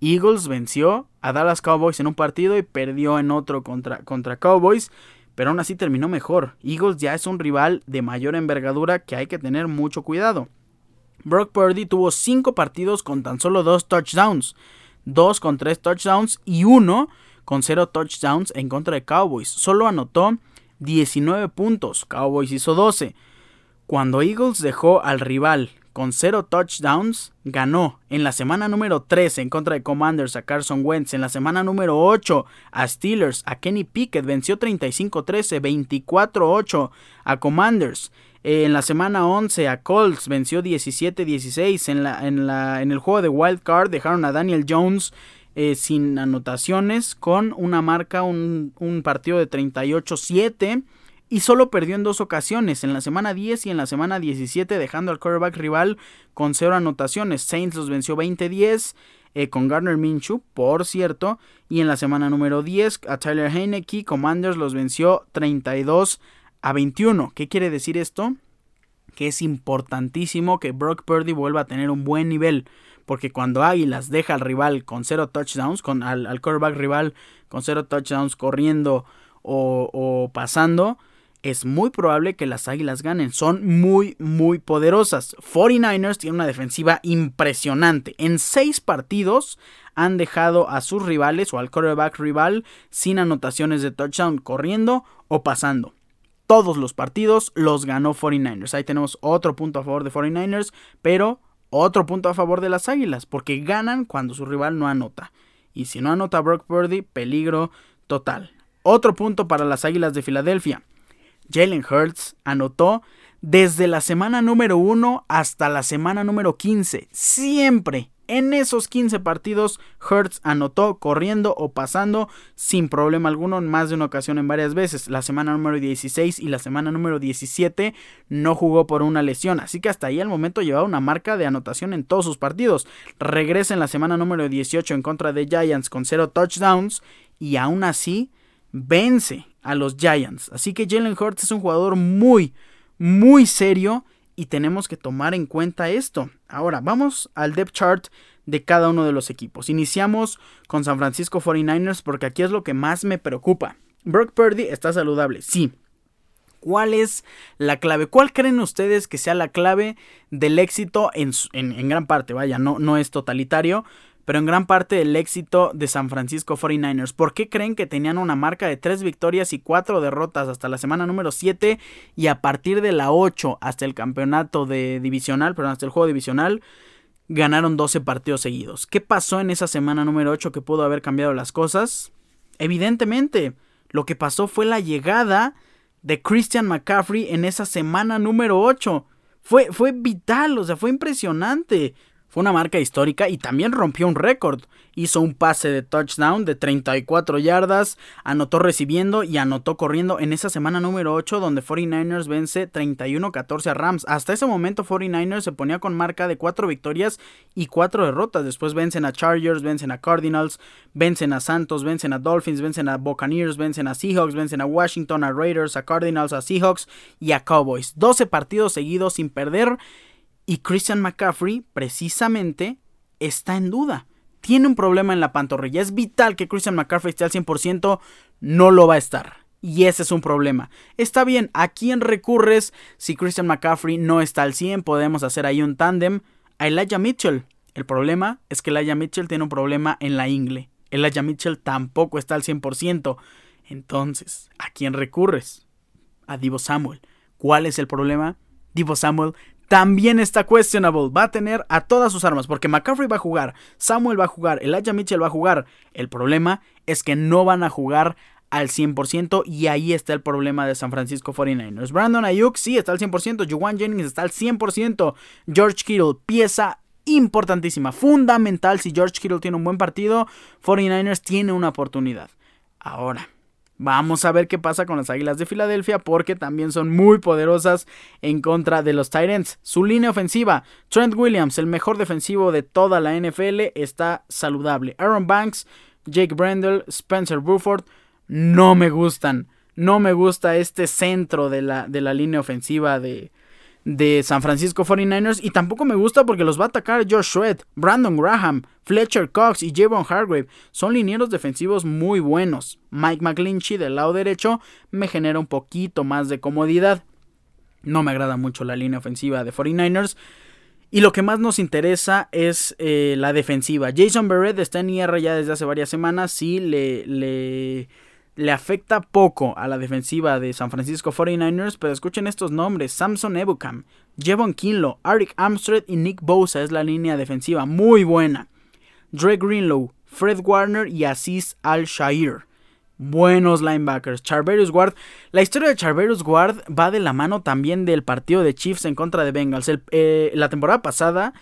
Eagles venció a Dallas Cowboys en un partido y perdió en otro contra, contra Cowboys pero aún así terminó mejor. Eagles ya es un rival de mayor envergadura que hay que tener mucho cuidado. Brock Purdy tuvo 5 partidos con tan solo 2 touchdowns, 2 con 3 touchdowns y 1 con 0 touchdowns en contra de Cowboys. Solo anotó 19 puntos, Cowboys hizo 12. Cuando Eagles dejó al rival con 0 touchdowns, ganó en la semana número 13 en contra de Commanders a Carson Wentz, en la semana número 8 a Steelers, a Kenny Pickett, venció 35-13, 24-8 a Commanders. Eh, en la semana 11 a Colts venció 17-16. En, la, en, la, en el juego de Wild Card dejaron a Daniel Jones eh, sin anotaciones con una marca, un, un partido de 38-7 y solo perdió en dos ocasiones, en la semana 10 y en la semana 17, dejando al quarterback rival con cero anotaciones. Saints los venció 20-10 eh, con Gardner Minshew, por cierto, y en la semana número 10 a Tyler Heineke, Commanders los venció 32 a 21. ¿Qué quiere decir esto? Que es importantísimo que Brock Purdy vuelva a tener un buen nivel. Porque cuando Águilas deja al rival con cero touchdowns, con al, al quarterback rival con cero touchdowns corriendo o pasando, es muy probable que las Águilas ganen. Son muy, muy poderosas. 49ers tiene una defensiva impresionante. En seis partidos han dejado a sus rivales o al quarterback rival sin anotaciones de touchdown corriendo o pasando. Todos los partidos los ganó 49ers. Ahí tenemos otro punto a favor de 49ers, pero otro punto a favor de las Águilas, porque ganan cuando su rival no anota. Y si no anota Brock Purdy, peligro total. Otro punto para las Águilas de Filadelfia. Jalen Hurts anotó desde la semana número 1 hasta la semana número 15. Siempre en esos 15 partidos, Hurts anotó corriendo o pasando sin problema alguno en más de una ocasión en varias veces. La semana número 16 y la semana número 17 no jugó por una lesión, así que hasta ahí al momento llevaba una marca de anotación en todos sus partidos. Regresa en la semana número 18 en contra de Giants con 0 touchdowns y aún así vence a los Giants. Así que Jalen Hurts es un jugador muy, muy serio y tenemos que tomar en cuenta esto. Ahora, vamos al depth chart de cada uno de los equipos. Iniciamos con San Francisco 49ers porque aquí es lo que más me preocupa. Brock Purdy está saludable, sí. ¿Cuál es la clave? ¿Cuál creen ustedes que sea la clave del éxito en, en gran parte? Vaya, no, no es totalitario, pero en gran parte del éxito de San Francisco 49ers. ¿Por qué creen que tenían una marca de 3 victorias y 4 derrotas hasta la semana número 7 y a partir de la 8 hasta el campeonato de divisional, perdón, hasta el juego divisional, ganaron 12 partidos seguidos? ¿Qué pasó en esa semana número 8 que pudo haber cambiado las cosas? Evidentemente, lo que pasó fue la llegada de Christian McCaffrey en esa semana número 8. Fue, fue vital, o sea, fue impresionante. Fue una marca histórica y también rompió un récord. Hizo un pase de touchdown de 34 yardas, anotó recibiendo y anotó corriendo en esa semana número 8 donde 49ers vence 31-14 a Rams. Hasta ese momento 49ers se ponía con marca de 4 victorias y 4 derrotas. Después vencen a Chargers, vencen a Cardinals, vencen a Santos, vencen a Dolphins, vencen a Buccaneers, vencen a Seahawks, vencen a Washington, a Raiders, a Cardinals, a Seahawks y a Cowboys. 12 partidos seguidos sin perder y Christian McCaffrey, precisamente, está en duda. Tiene un problema en la pantorrilla. Es vital que Christian McCaffrey esté al 100%. No lo va a estar. Y ese es un problema. Está bien, ¿a quién recurres si Christian McCaffrey no está al 100? Podemos hacer ahí un tándem. A Elijah Mitchell. El problema es que Elijah Mitchell tiene un problema en la ingle. Elijah Mitchell tampoco está al 100%. Entonces, ¿a quién recurres? A Divo Samuel. ¿Cuál es el problema? Divo Samuel también está questionable. Va a tener a todas sus armas. Porque McCaffrey va a jugar, Samuel va a jugar, Elijah Mitchell va a jugar. El problema es que no van a jugar al 100% y ahí está el problema de San Francisco 49ers. Brandon Ayuk sí está al 100%, Juwan Jennings está al 100%, George Kittle, pieza importantísima, fundamental si George Kittle tiene un buen partido, 49ers tiene una oportunidad. Ahora, Vamos a ver qué pasa con las Águilas de Filadelfia porque también son muy poderosas en contra de los Titans. Su línea ofensiva, Trent Williams, el mejor defensivo de toda la NFL, está saludable. Aaron Banks, Jake Brendel, Spencer Buford, no me gustan. No me gusta este centro de la, de la línea ofensiva de, de San Francisco 49ers y tampoco me gusta porque los va a atacar Josh Sweat, Brandon Graham, Fletcher Cox y Javon Hargrave. Son linieros defensivos muy buenos. Mike McClinchy del lado derecho me genera un poquito más de comodidad. No me agrada mucho la línea ofensiva de 49ers. Y lo que más nos interesa es eh, la defensiva. Jason Barrett está en IR ya desde hace varias semanas. Sí, le, le le afecta poco a la defensiva de San Francisco 49ers, pero escuchen estos nombres: Samson Ebukam, Jevon Kinlo, Arik Amstrad y Nick Bosa es la línea defensiva muy buena. Dre Greenlow, Fred Warner y Aziz Al-Shair. Buenos linebackers. Charverius Ward. La historia de Charverius Ward va de la mano también del partido de Chiefs en contra de Bengals. Eh, la temporada pasada,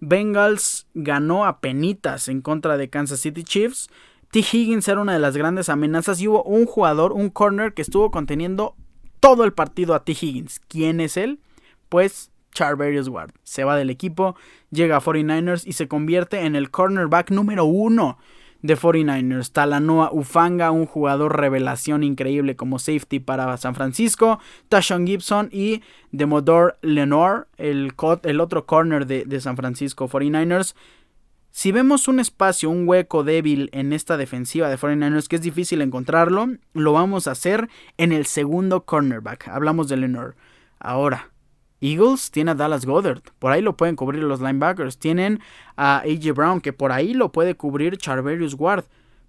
Bengals ganó a penitas en contra de Kansas City Chiefs. T. Higgins era una de las grandes amenazas y hubo un jugador, un corner que estuvo conteniendo todo el partido a T. Higgins. ¿Quién es él? Pues Charverius Ward. Se va del equipo, llega a 49ers y se convierte en el cornerback número uno de 49ers. Talanoa Ufanga, un jugador revelación increíble como safety para San Francisco. Tashon Gibson y Demodor Lenore, el, otro corner de San Francisco 49ers. Si vemos un espacio, un hueco débil en esta defensiva de 49ers, que es difícil encontrarlo, lo vamos a hacer en el segundo cornerback. Hablamos de Lenore. Ahora, Eagles tiene a Dallas Goddard. Por ahí lo pueden cubrir los linebackers. Tienen a AJ Brown, que por ahí lo puede cubrir Charverius Ward.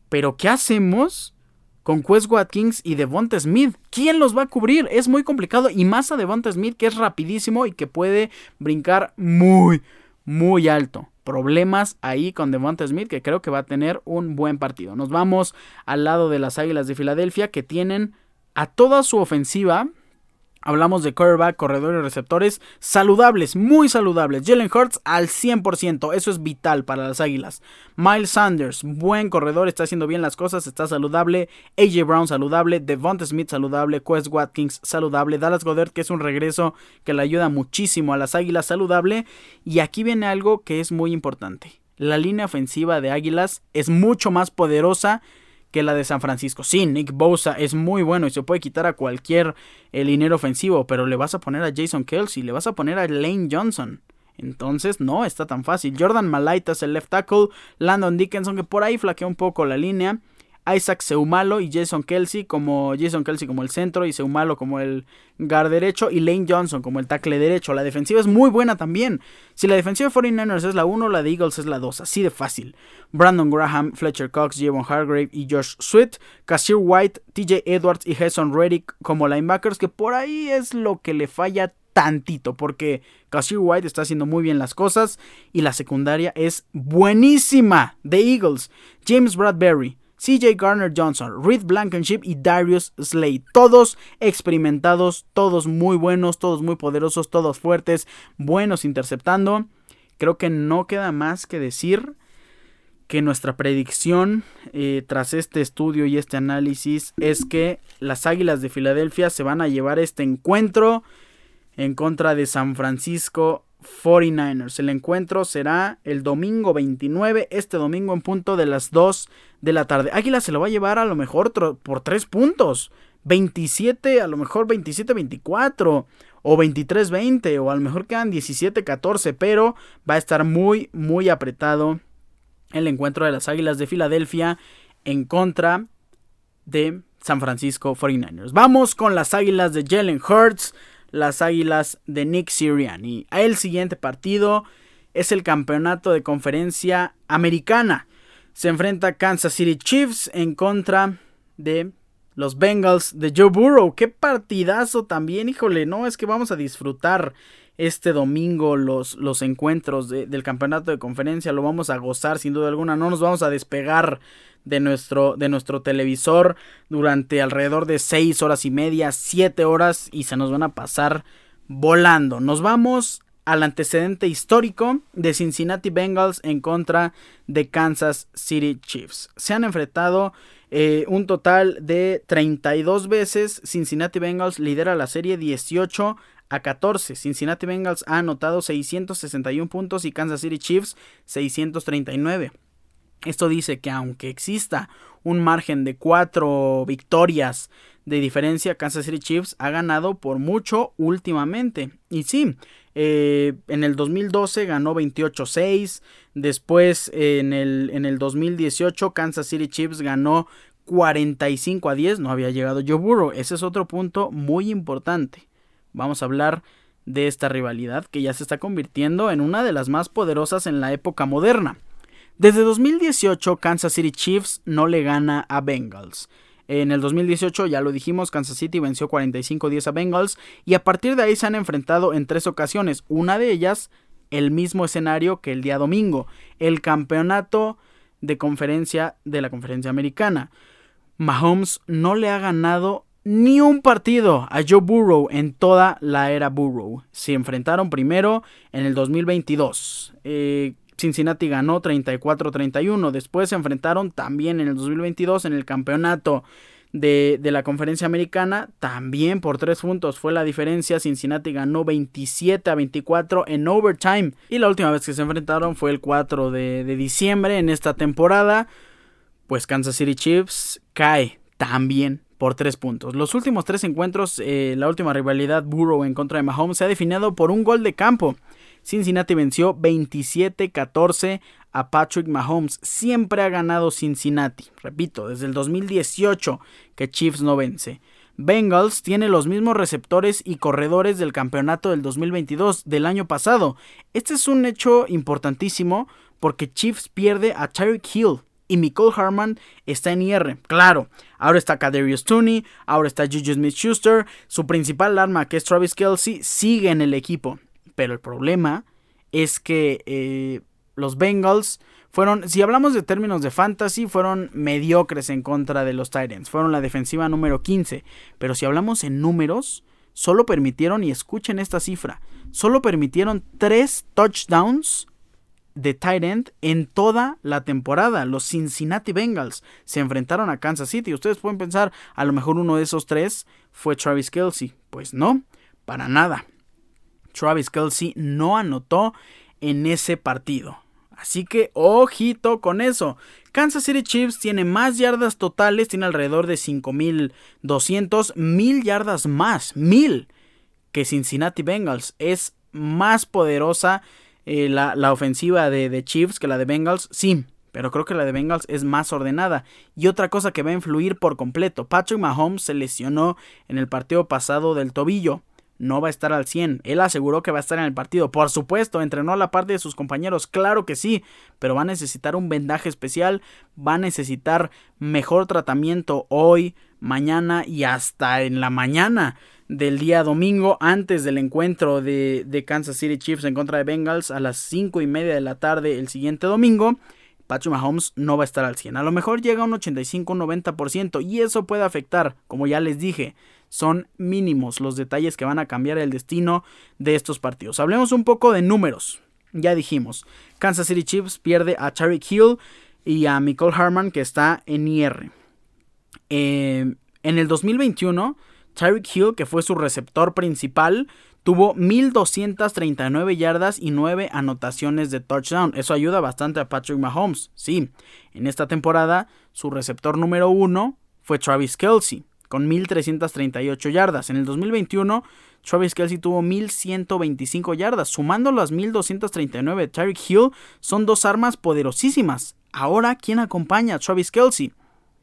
Pero, ¿qué hacemos con Quest Watkins y Devonta Smith? ¿Quién los va a cubrir? Es muy complicado. Y más a Devonta Smith, que es rapidísimo y que puede brincar muy, muy alto problemas ahí con Devonta Smith, que creo que va a tener un buen partido. Nos vamos al lado de las Águilas de Filadelfia, que tienen a toda su ofensiva Hablamos de quarterback, corredores y receptores saludables, muy saludables. Jalen Hurts al 100%, eso es vital para las Águilas. Miles Sanders, buen corredor, está haciendo bien las cosas, está saludable. AJ Brown saludable, Devonta Smith saludable, Quest Watkins saludable, Dallas Goddard que es un regreso que le ayuda muchísimo a las Águilas saludable. Y aquí viene algo que es muy importante. La línea ofensiva de Águilas es mucho más poderosa que la de San Francisco. Sí, Nick Bosa es muy bueno y se puede quitar a cualquier el dinero ofensivo, pero le vas a poner a Jason Kelsey, le vas a poner a Lane Johnson. Entonces no está tan fácil. Jordan Malaitas, el left tackle, Landon Dickinson, que por ahí flaquea un poco la línea. Isaac Seumalo y Jason Kelsey como Jason Kelsey como el centro y Seumalo como el guard derecho y Lane Johnson como el tackle derecho. La defensiva es muy buena también. Si la defensiva de 49ers es la 1, la de Eagles es la 2, así de fácil. Brandon Graham, Fletcher Cox, Javon Hargrave y Josh Sweet, Cassie White, TJ Edwards y Jason Reddick como linebackers, que por ahí es lo que le falla tantito, porque Cassie White está haciendo muy bien las cosas y la secundaria es buenísima de Eagles. James Bradbury, CJ Garner Johnson, Reed Blankenship y Darius Slade. Todos experimentados, todos muy buenos, todos muy poderosos, todos fuertes, buenos interceptando. Creo que no queda más que decir que nuestra predicción eh, tras este estudio y este análisis es que las Águilas de Filadelfia se van a llevar este encuentro en contra de San Francisco 49ers. El encuentro será el domingo 29, este domingo en punto de las 2 de la tarde. Águila se lo va a llevar a lo mejor por 3 puntos. 27, a lo mejor 27-24 o 23-20 o a lo mejor quedan 17-14, pero va a estar muy, muy apretado el encuentro de las Águilas de Filadelfia en contra de San Francisco 49ers. Vamos con las Águilas de Jalen Hurts las Águilas de Nick Sirianni. El siguiente partido es el campeonato de conferencia americana. Se enfrenta Kansas City Chiefs en contra de los Bengals de Joe Burrow. Qué partidazo también, híjole, no es que vamos a disfrutar este domingo los, los encuentros del campeonato de conferencia, lo vamos a gozar sin duda alguna, no nos vamos a despegar de nuestro, de nuestro televisor durante alrededor de 6 horas y media, 7 horas y se nos van a pasar volando. Nos vamos al antecedente histórico de Cincinnati Bengals en contra de Kansas City Chiefs. Se han enfrentado eh, un total de 32 veces. Cincinnati Bengals lidera la serie 18 a 14. Cincinnati Bengals ha anotado 661 puntos y Kansas City Chiefs 639. Esto dice que aunque exista un margen de 4 victorias de diferencia, Kansas City Chiefs ha ganado por mucho últimamente. Y sí, eh, en el 2012 ganó 28-6. Después en el, en el 2018 Kansas City Chiefs ganó 45 a 10. No había llegado Joe Burrow. Ese es otro punto muy importante. Vamos a hablar de esta rivalidad que ya se está convirtiendo en una de las más poderosas en la época moderna. Desde 2018 Kansas City Chiefs no le gana a Bengals. En el 2018, ya lo dijimos, Kansas City venció 45-10 a Bengals y a partir de ahí se han enfrentado en tres ocasiones. Una de ellas, el mismo escenario que el día domingo, el campeonato de conferencia de la conferencia americana. Mahomes no le ha ganado ni un partido a Joe Burrow en toda la era Burrow. Se enfrentaron primero en el 2022. Eh, Cincinnati ganó 34-31. Después se enfrentaron también en el 2022 en el campeonato de, la conferencia americana. También por tres puntos fue la diferencia. Cincinnati ganó 27 a 24 en overtime. Y la última vez que se enfrentaron fue el 4 de, diciembre en esta temporada. Pues Kansas City Chiefs cae también por tres puntos. Los últimos tres encuentros, eh, la última rivalidad Burrow en contra de Mahomes se ha definido por un gol de campo. Cincinnati venció 27-14 a Patrick Mahomes. Siempre ha ganado Cincinnati. Repito, desde el 2018 que Chiefs no vence. Bengals tiene los mismos receptores y corredores del campeonato del 2022 del año pasado. Este es un hecho importantísimo porque Chiefs pierde a Tyreek Hill y Nicole Harman está en IR. Claro, ahora está Kadarius Tooney, ahora está Juju Smith-Schuster, su principal arma que es Travis Kelsey sigue en el equipo. Pero el problema es que eh, los Bengals fueron, si hablamos de términos de fantasy, fueron mediocres en contra de los Titans. Fueron la defensiva número 15. Pero si hablamos en números, solo permitieron, y escuchen esta cifra, solo permitieron 3 touchdowns de tight en toda la temporada. Los Cincinnati Bengals se enfrentaron a Kansas City. Ustedes pueden pensar, a lo mejor uno de esos tres fue Travis Kelsey. Pues no, para nada. Travis Kelsey no anotó en ese partido. Así que ojito con eso. Kansas City Chiefs tiene más yardas totales, tiene alrededor de 5200, mil yardas más, mil que Cincinnati Bengals. Es más poderosa eh, la, ofensiva de, de Chiefs que la de Bengals, sí, pero creo que la de Bengals es más ordenada. Y otra cosa que va a influir por completo, Patrick Mahomes se lesionó en el partido pasado del tobillo no va a estar al 100. Él aseguró que va a estar en el partido. Por supuesto, entrenó a la parte de sus compañeros, claro que sí, pero va a necesitar un vendaje especial, va a necesitar mejor tratamiento hoy, mañana y hasta en la mañana del día domingo antes del encuentro de, de Kansas City Chiefs en contra de Bengals a las 5 y media de la tarde el siguiente domingo. Patrick Mahomes no va a estar al 100. A lo mejor llega a un 85-90% y eso puede afectar, como ya les dije, son mínimos los detalles que van a cambiar el destino de estos partidos. Hablemos un poco de números. Ya dijimos, Kansas City Chiefs pierde a Tyreek Hill y a Michael Harman que está en IR. Eh, en el 2021, Tyreek Hill, que fue su receptor principal, tuvo 1239 yardas y 9 anotaciones de touchdown. Eso ayuda bastante a Patrick Mahomes. Sí, en esta temporada su receptor número 1 fue Travis Kelsey con 1.338 yardas. En el 2021, Travis Kelsey tuvo 1.125 yardas. Sumando las 1.239 de Tyreek Hill, son dos armas poderosísimas. Ahora, ¿quién acompaña a Travis Kelsey?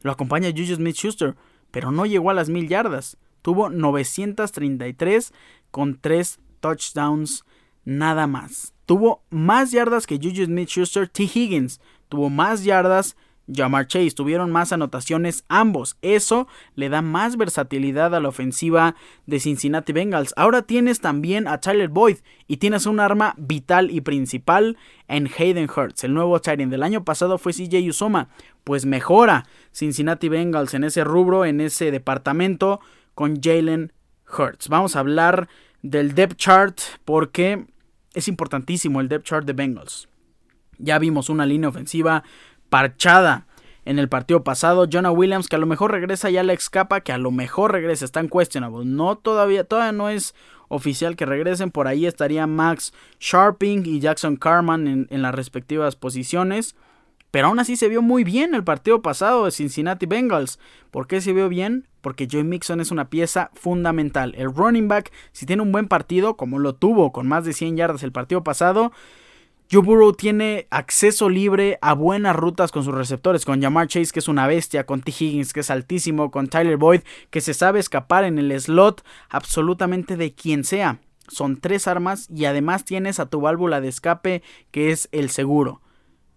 Lo acompaña Juju Smith-Schuster, pero no llegó a las 1.000 yardas. Tuvo 933 con 3 touchdowns nada más. Tuvo más yardas que Juju Smith-Schuster, T. Higgins. Tuvo más yardas Jamar Chase. Tuvieron más anotaciones ambos. Eso le da más versatilidad a la ofensiva de Cincinnati Bengals. Ahora tienes también a Tyler Boyd y tienes un arma vital y principal en Hayden Hurts. El nuevo Titan del año pasado fue CJ Usoma. Pues mejora Cincinnati Bengals en ese rubro, en ese departamento con Jalen Hurts. Vamos a hablar del depth chart porque es importantísimo el depth chart de Bengals. Ya vimos una línea ofensiva parchada en el partido pasado. Jonah Williams, que a lo mejor regresa ya la escapa, que a lo mejor regresa, están questionable. No todavía, todavía no es oficial que regresen. Por ahí estaría Max Sharping y Jackson Carman en, en las respectivas posiciones. Pero aún así se vio muy bien el partido pasado de Cincinnati Bengals. ¿Por qué se vio bien? Porque Joe Mixon es una pieza fundamental. El running back, si tiene un buen partido, como lo tuvo con más de 100 yardas el partido pasado, Joe Burrow tiene acceso libre a buenas rutas con sus receptores, con Jamar Chase que es una bestia, con T. Higgins que es altísimo, con Tyler Boyd que se sabe escapar en el slot absolutamente de quien sea. Son tres armas y además tienes a tu válvula de escape que es el seguro.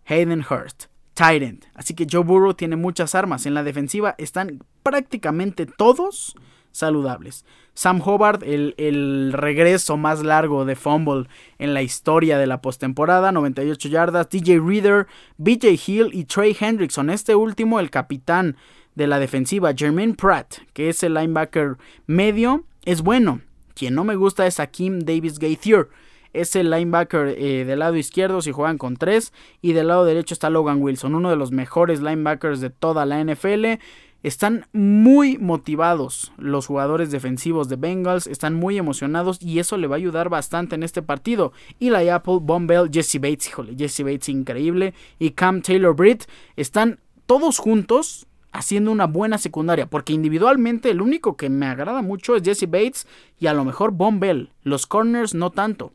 Hayden Hurst, Tyrant. Así que Joe Burrow tiene muchas armas. En la defensiva están prácticamente todos saludables. Sam Hobart, el, regreso más largo de fumble en la historia de la postemporada, 98 yardas. DJ Reader, BJ Hill y Trey Hendrickson. Este último, el capitán de la defensiva, Jermaine Pratt, que es el linebacker medio, es bueno. Quien no me gusta es Akeem Davis Gaithier. Es el linebacker eh, del lado izquierdo si juegan con tres. Y del lado derecho está Logan Wilson, uno de los mejores linebackers de toda la NFL. Están muy motivados los jugadores defensivos de Bengals, están muy emocionados y eso le va a ayudar bastante en este partido. La Apple, Bombell, Jesse Bates, híjole, Jesse Bates increíble y Cam Taylor Britt están todos juntos haciendo una buena secundaria, porque individualmente el único que me agrada mucho es Jesse Bates y a lo mejor Bombell, los corners no tanto.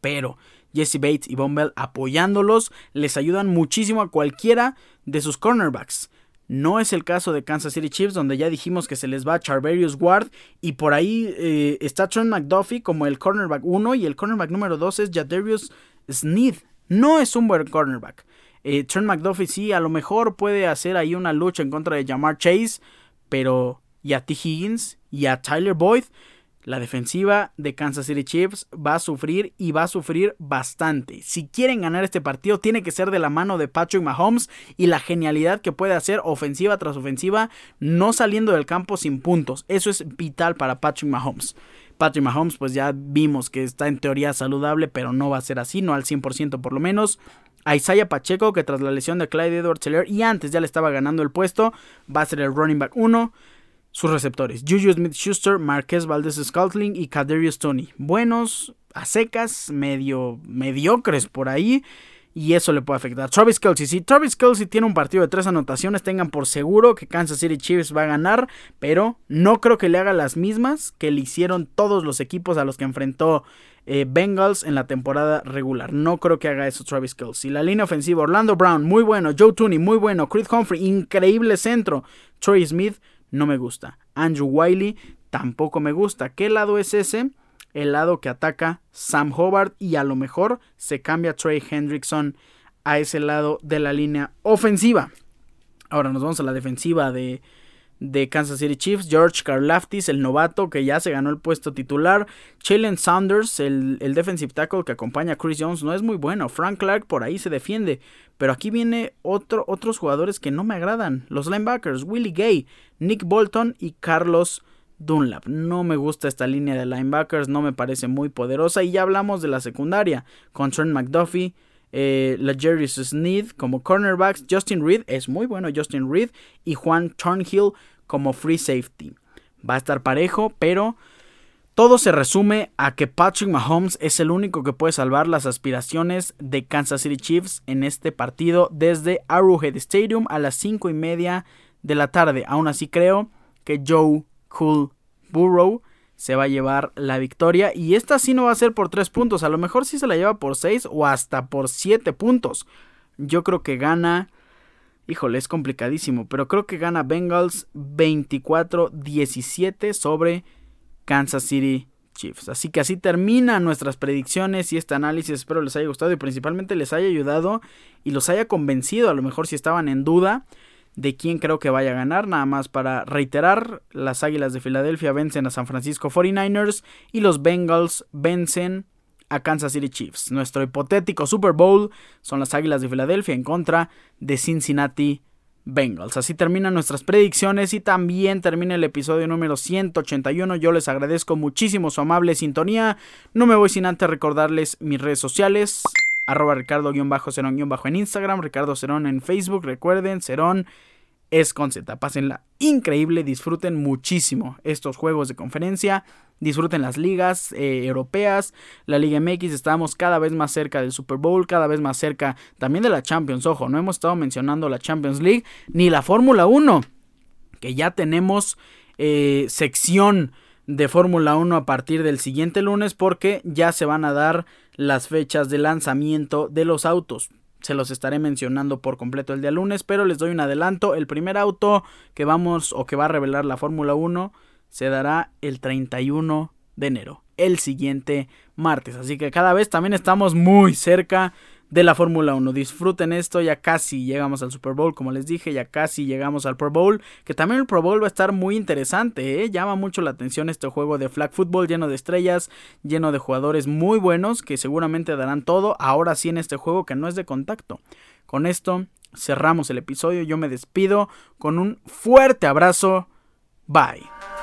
Pero Jesse Bates y Bombell apoyándolos les ayudan muchísimo a cualquiera de sus cornerbacks. No es el caso de Kansas City Chiefs, donde ya dijimos que se les va Charverius Ward. Y por ahí eh, está Trent McDuffie como el cornerback 1. Y el cornerback número 2 es Jadarius Sneed. No es un buen cornerback. Eh, Trent McDuffie sí, a lo mejor puede hacer ahí una lucha en contra de Jamar Chase. Pero y a T. Higgins y a Tyler Boyd la defensiva de Kansas City Chiefs va a sufrir y va a sufrir bastante. Si quieren ganar este partido, tiene que ser de la mano de Patrick Mahomes y la genialidad que puede hacer ofensiva tras ofensiva, no saliendo del campo sin puntos. Eso es vital para Patrick Mahomes. Patrick Mahomes, pues ya vimos que está en teoría saludable, pero no va a ser así, no al 100% por lo menos. A Isaiah Pacheco, que tras la lesión de Clyde Edwards y antes ya le estaba ganando el puesto, va a ser el running back 1 sus receptores. Juju Smith-Schuster, Marquez Valdez Scouting y Kadarius Tony. Buenos, a secas, medio mediocres por ahí. Y eso le puede afectar. Travis Kelsey. Si Travis Kelsey tiene un partido de tres anotaciones, tengan por seguro que Kansas City Chiefs va a ganar. Pero no creo que le haga las mismas que le hicieron todos los equipos a los que enfrentó eh, Bengals en la temporada regular. No creo que haga eso Travis Kelsey. La línea ofensiva, Orlando Brown, muy bueno. Joe Tooney, muy bueno. Chris Humphrey, increíble centro. Troy Smith, no me gusta. Andrew Wiley tampoco me gusta. ¿Qué lado es ese? El lado que ataca Sam Hobart y a lo mejor se cambia Trey Hendrickson a ese lado de la línea ofensiva. Ahora nos vamos a la defensiva de, de Kansas City Chiefs, George Karlaftis, el novato que ya se ganó el puesto titular, Chalen Saunders, el, el, defensive tackle que acompaña a Chris Jones, no es muy bueno, Frank Clark por ahí se defiende, pero aquí viene otro, otros jugadores que no me agradan, los linebackers, Willie Gay, Nick Bolton y Carlos Dunlap. No me gusta esta línea de linebackers, no me parece muy poderosa y ya hablamos de la secundaria, con Trent McDuffie, eh, la Jerry Sneed como cornerbacks, Justin Reed es muy bueno Justin Reed y Juan Turnhill como free safety. Va a estar parejo, pero todo se resume a que Patrick Mahomes es el único que puede salvar las aspiraciones de Kansas City Chiefs en este partido desde Arrowhead Stadium a las 5 y media de la tarde. Aún así creo que Joe Cool Burrow se va a llevar la victoria. Y esta sí no va a ser por 3 puntos. A lo mejor sí se la lleva por 6 o hasta por 7 puntos. Yo creo que gana Híjole, es complicadísimo, pero creo que gana Bengals 24-17 sobre Kansas City Chiefs. Así que así terminan nuestras predicciones y este análisis. Espero les haya gustado y principalmente les haya ayudado y los haya convencido. A lo mejor si estaban en duda de quién creo que vaya a ganar. Nada más para reiterar, las Águilas de Filadelfia vencen a San Francisco 49ers y los Bengals vencen a Kansas City Chiefs. Nuestro hipotético Super Bowl son las Águilas de Filadelfia en contra de Cincinnati Bengals. Así terminan nuestras predicciones y también termina el episodio número 181. Yo les agradezco muchísimo su amable sintonía. No me voy sin antes recordarles mis redes sociales. Arroba Ricardo-Cerón- en Instagram, Ricardo Cerón en Facebook. Recuerden, Cerón es con Z. Pásenla increíble, disfruten muchísimo estos juegos de conferencia. Disfruten las ligas eh, europeas, la Liga MX, estamos cada vez más cerca del Super Bowl, cada vez más cerca también de la Champions. Ojo, no hemos estado mencionando la Champions League ni la Fórmula 1, que ya tenemos eh, sección de Fórmula 1 a partir del siguiente lunes porque ya se van a dar las fechas de lanzamiento de los autos. Se los estaré mencionando por completo el día lunes, pero les doy un adelanto. El primer auto que vamos o que va a revelar la Fórmula 1 se dará el 31 de enero, el siguiente martes. Así que cada vez también estamos muy cerca de la Fórmula 1. Disfruten esto, ya casi llegamos al Super Bowl, como les dije, ya casi llegamos al Pro Bowl, que también el Pro Bowl va a estar muy interesante, ¿eh? llama mucho la atención este juego de flag football lleno de estrellas, lleno de jugadores muy buenos que seguramente darán todo, ahora sí en este juego que no es de contacto. Con esto cerramos el episodio, yo me despido con un fuerte abrazo, bye.